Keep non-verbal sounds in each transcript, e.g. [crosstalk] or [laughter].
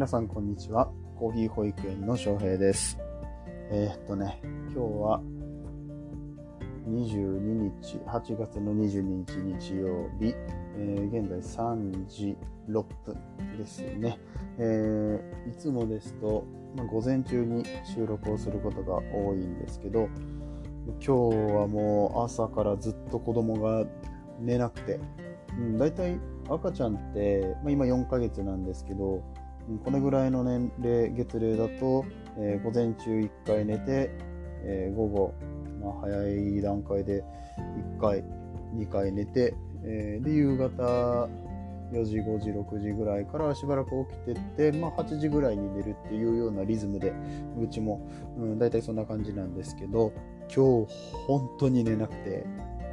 皆さんこんにちは。コーヒー保育園の翔平です。えー、っとね、今日は22日、8月の22日日曜日、えー現在3時6分ですね。えーいつもですと、まあ、午前中に収録をすることが多いんですけど、今日はもう朝からずっと子供が寝なくて、うん、大体赤ちゃんって、まあ、今4ヶ月なんですけど、これぐらいの年齢、月齢だと、えー午前中1回寝て、えー午後、まあ、早い段階で1回、2回寝て、えーで、夕方4時、5時、6時ぐらいからしばらく起きてって、まあ、8時ぐらいに寝るっていうようなリズムで、うちも、うん、大体そんな感じなんですけど、今日本当に寝なくて、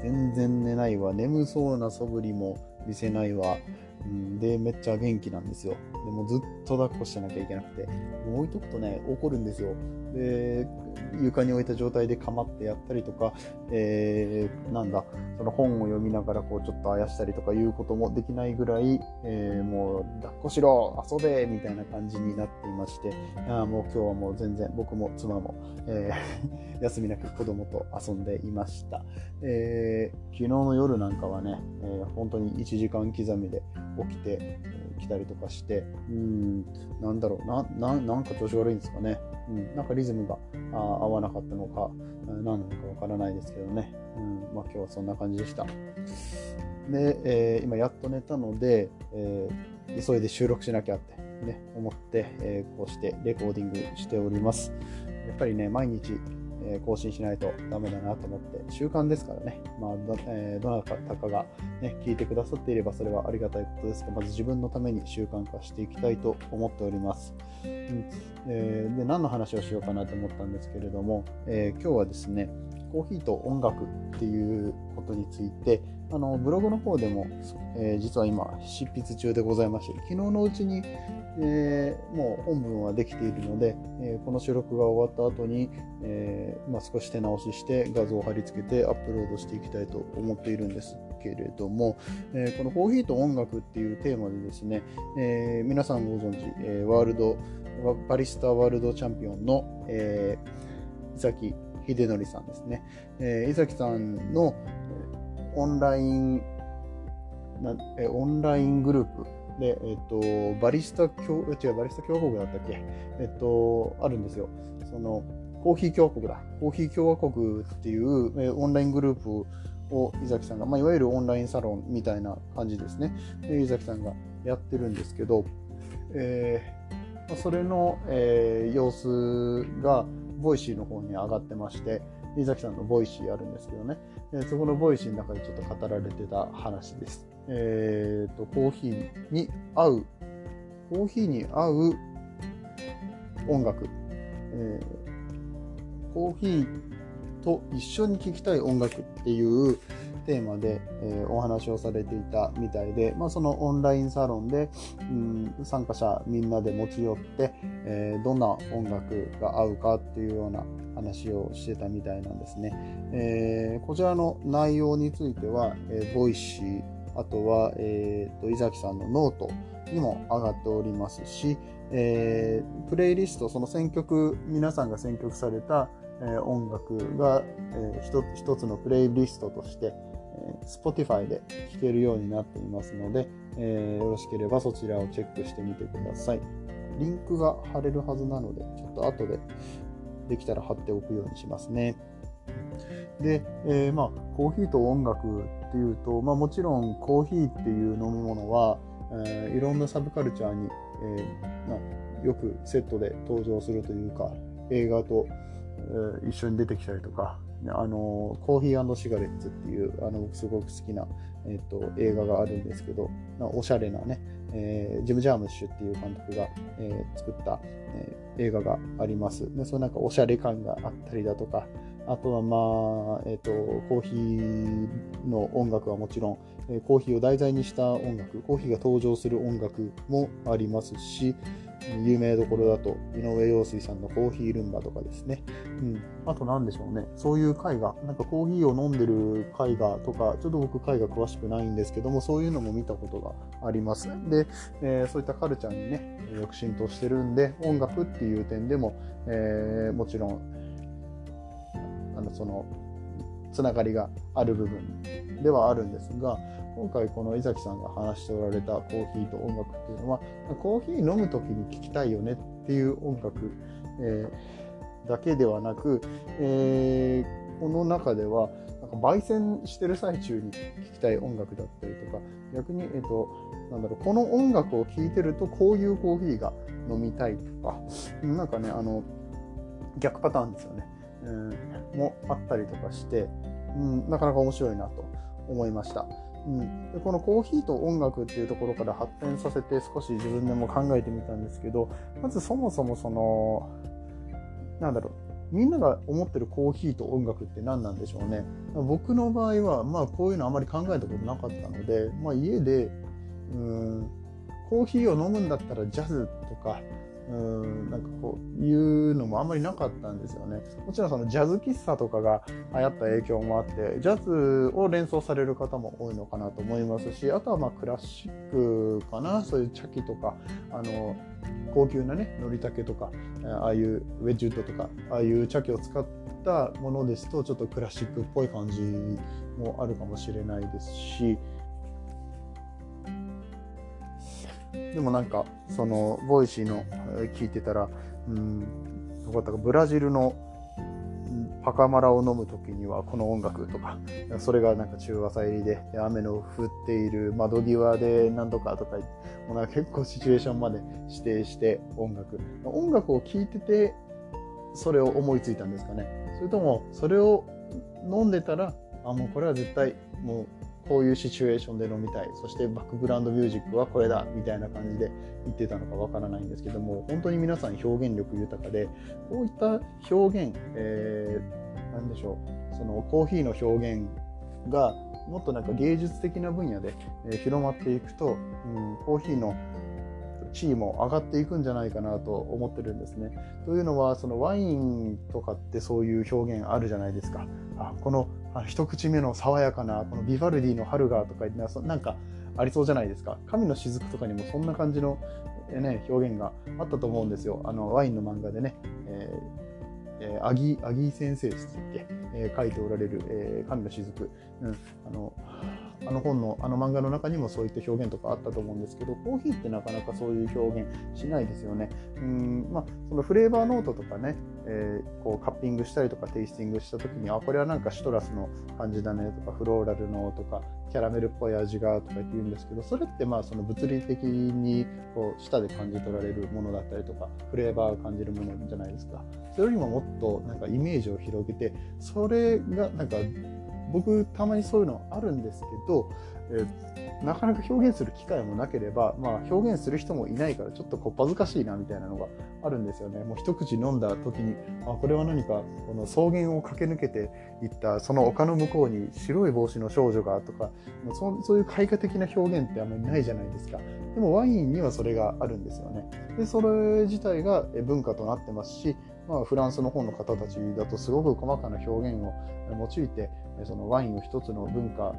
全然寝ないわ、眠そうな素振りも見せないわ、うん、で、めっちゃ元気なんですよ。でもずっと抱っこしてなきゃいけなくて、もう置いとくとね、怒るんですよ。で、床に置いた状態で構ってやったりとか、えーなんだ、その本を読みながらこうちょっとあやしたりとかいうこともできないぐらい、えーもう抱っこしろ、遊べみたいな感じになっていまして、あもう今日はもう全然僕も妻も、えー [laughs] 休みなく子供と遊んでいました。えー昨日の夜なんかはね、えー本当に1時間刻みで起きて、えー来たりとかして、うん、なんだろうな、ななんか調子悪いんですかね。うん、なんかリズムがあ合わなかったのか、何なのかわからないですけどね。うん、まあ今日はそんな感じでした。で、えー今やっと寝たので、えー急いで収録しなきゃって、ね、思って、えーこうしてレコーディングしております。やっぱりね、毎日、え更新しないとダメだなと思って、習慣ですからね、まあど,、えどなたかが、ね、聞いてくださっていればそれはありがたいことですが、まず自分のために習慣化していきたいと思っております。うんえーで何の話をしようかなと思ったんですけれども、え今日はですね、コーヒーと音楽っていうことについて、あのブログの方でも、えー実は今執筆中でございまして、昨日のうちに、えーもう本文はできているので、えーこの収録が終わった後に、えーまあ、少し手直しして画像を貼り付けてアップロードしていきたいと思っているんですけれども、えーこのコーヒーと音楽っていうテーマでですね、えー皆さんご存知、えーワールドワバリスタワールドチャンピオンの、えー、伊崎秀則さんですね。えー伊崎さんのえオンラインなえオンライングループで、えっ、と、バリスタ共、違う、バリスタ共和国だったっけ？えっ、と、あるんですよ。その、コーヒー共和国だ。コーヒー共和国っていう、えーオンライングループを伊崎さんが、まあ、いわゆるオンラインサロンみたいな感じですね。で伊崎さんがやってるんですけど、えーそれの、えー様子が、 Voicyの方に上がってまして、伊崎さんの Voicy あるんですけどね、えーそこの Voicy の中でちょっと語られてた話です。えーと、コーヒーに合う、コーヒーに合う音楽、えーコーヒーと一緒に聴きたい音楽っていうテーマで、えーお話をされていたみたいで、まあ、そのオンラインサロンで、うん、参加者みんなで持ち寄って、えーどんな音楽が合うかっていうような話をしてたみたいなんですね。えーこちらの内容については、えー、ボイシー、あとは、えーと、伊崎さんのノートにも上がっておりますし、えープレイリスト、その選曲、皆さんが選曲された、えー音楽が、えー一つ一つのプレイリストとして、Spotify で聴けるようになっていますので、えーよろしければそちらをチェックしてみてください。リンクが貼れるはずなので、ちょっと後でできたら貼っておくようにしますね。で、えーまあ、コーヒーと音楽っていうと、まあ、もちろんコーヒーっていう飲み物は、えーいろんなサブカルチャーに、えーまあ、よくセットで登場するというか映画と、えー一緒に出てきたりとか、あのコーヒーシガレッツっていうあの僕すごく好きな、えー、と映画があるんですけどおしゃれなね、えージム・ジャームッシュっていう監督が、えー作った、えー映画があります。でそのなんかおしゃれ感があったりだとかあとはまあ、えっ、と、コーヒーの音楽はもちろん、えーコーヒーを題材にした音楽、コーヒーが登場する音楽もありますし、有名どころだと井上陽水さんのコーヒールンバとかですね、うん、あと何でしょうね。そういう絵画。なんかコーヒーを飲んでる絵画とかちょっと僕絵画詳しくないんですけどもそういうのも見たことがあります。で、えー、そういったカルチャーにねよく浸透してるんで音楽っていう点でも、えー、もちろんあのそのつながりがある部分。ではあるんですが今回この井崎さんが話しておられたコーヒーと音楽っていうのはコーヒー飲む時に聴きたいよねっていう音楽、えー、だけではなく、えー、この中ではなんか焙煎してる最中に聴きたい音楽だったりとか逆に、えーと、なんだろうこの音楽を聴いてるとこういうコーヒーが飲みたいとかなんかねあの逆パターンですよね、えー、もあったりとかして、うん、なかなか面白いなと。思いました。うん、でこのコーヒーと音楽っていうところから発展させて少し自分でも考えてみたんですけどまずそもそもそのなんだろう。みんなが思ってるコーヒーと音楽って何なんでしょうね。僕の場合はまあこういうのあまり考えたことなかったので、まあ、家でうんコーヒーを飲むんだったらジャズとかうんなんかこういうのもあんまりなかったんですよね。もちろんそのジャズ喫茶とかが流行った影響もあってジャズを連想される方も多いのかなと思いますしあとはまあクラシックかなそういう茶器とかあの高級なねのりたけとかああいうウェッジウッドとかああいう茶器を使ったものですとちょっとクラシックっぽい感じもあるかもしれないですしでもなんかそのボイシーの聞いてたらうんどこだったかブラジルのパカマラを飲む時にはこの音楽とかそれがなんか中和祭りで雨の降っている窓際で何とかとかもうなんか結構シチュエーションまで指定して音楽。音楽を聴いててそれを思いついたんですかね。それともそれを飲んでたらあもうこれは絶対もうこういうシチュエーションで飲みたいそしてバックグラウンドミュージックはこれだみたいな感じで言ってたのかわからないんですけども本当に皆さん表現力豊かでこういった表現、えー、何でしょうそのコーヒーの表現がもっとなんか芸術的な分野で広まっていくと、うん、コーヒーの地位も上がっていくんじゃないかなと思ってるんですね。というのはそのワインとかってそういう表現あるじゃないですか。あこのあ一口目の爽やかなこのビバルディの春がとかなんかありそうじゃないですか。神の雫とかにもそんな感じの、ね、表現があったと思うんですよ。あのワインの漫画でね。えーえー、アギアギ先生ですっけ、えー、書いておられる、えー、神の雫、うん、あのあの本のあの漫画の中にもそういった表現とかあったと思うんですけどコーヒーってなかなかそういう表現しないですよね。うんまあ、そのフレーバーノートとかね、えー、こうカッピングしたりとかテイスティングした時にあこれはなんかシトラスの感じだねとかフローラルのとかキャラメルっぽい味がとか言うんですけどそれってまあその物理的にこう舌で感じ取られるものだったりとかフレーバーを感じるものじゃないですか。それよりももっとなんかイメージを広げてそれがなんか僕たまにそういうのあるんですけど、え、なかなか表現する機会もなければ、まあ、表現する人もいないからちょっとこっぱずかしいなみたいなのがあるんですよね。もう一口飲んだ時にあこれは何かこの草原を駆け抜けていったその丘の向こうに白い帽子の少女がとかそそういう絵画的な表現ってあんまりないじゃないですか。でもワインにはそれがあるんですよね。でそれ自体が文化となってますしまあ、フランスの方の方たちだとすごく細かな表現を用いてそのワインを一つの文化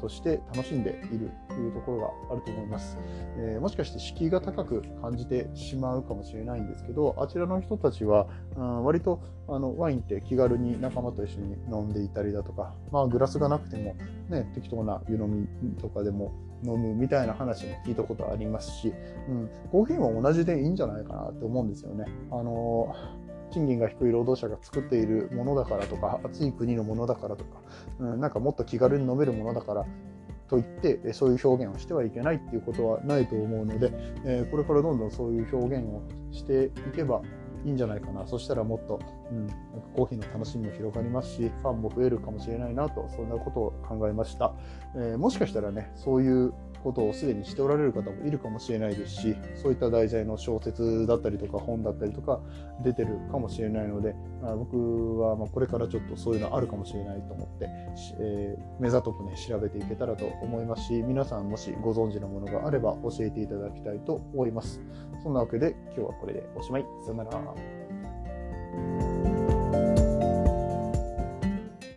として楽しんでいるというところがあると思います、えー、もしかして敷居が高く感じてしまうかもしれないんですけどあちらの人たちは、うん、割とあのワインって気軽に仲間と一緒に飲んでいたりだとか、まあ、グラスがなくても、ね、適当な湯飲みとかでも飲むみたいな話も聞いたことありますし、うん、コーヒーも同じでいいんじゃないかなって思うんですよね。あのー賃金が低い労働者が作っているものだからとか暑い国のものだからとか、うん、なんかもっと気軽に飲めるものだからといってそういう表現をしてはいけないっていうことはないと思うので、えこれからどんどんそういう表現をしていけばいいんじゃないかなそしたらもっとうん、なんかコーヒーの楽しみも広がりますし、ファンも増えるかもしれないなと、そんなことを考えました。えー、もしかしたらね、そういうことをすでにしておられる方もいるかもしれないですし、そういった題材の小説だったりとか本だったりとか出てるかもしれないので、まあ、僕はまこれからちょっとそういうのあるかもしれないと思って、えー、目ざとくね、調べていけたらと思いますし、皆さんもしご存知のものがあれば教えていただきたいと思います。そんなわけで今日はこれでおしまい。さよなら。う。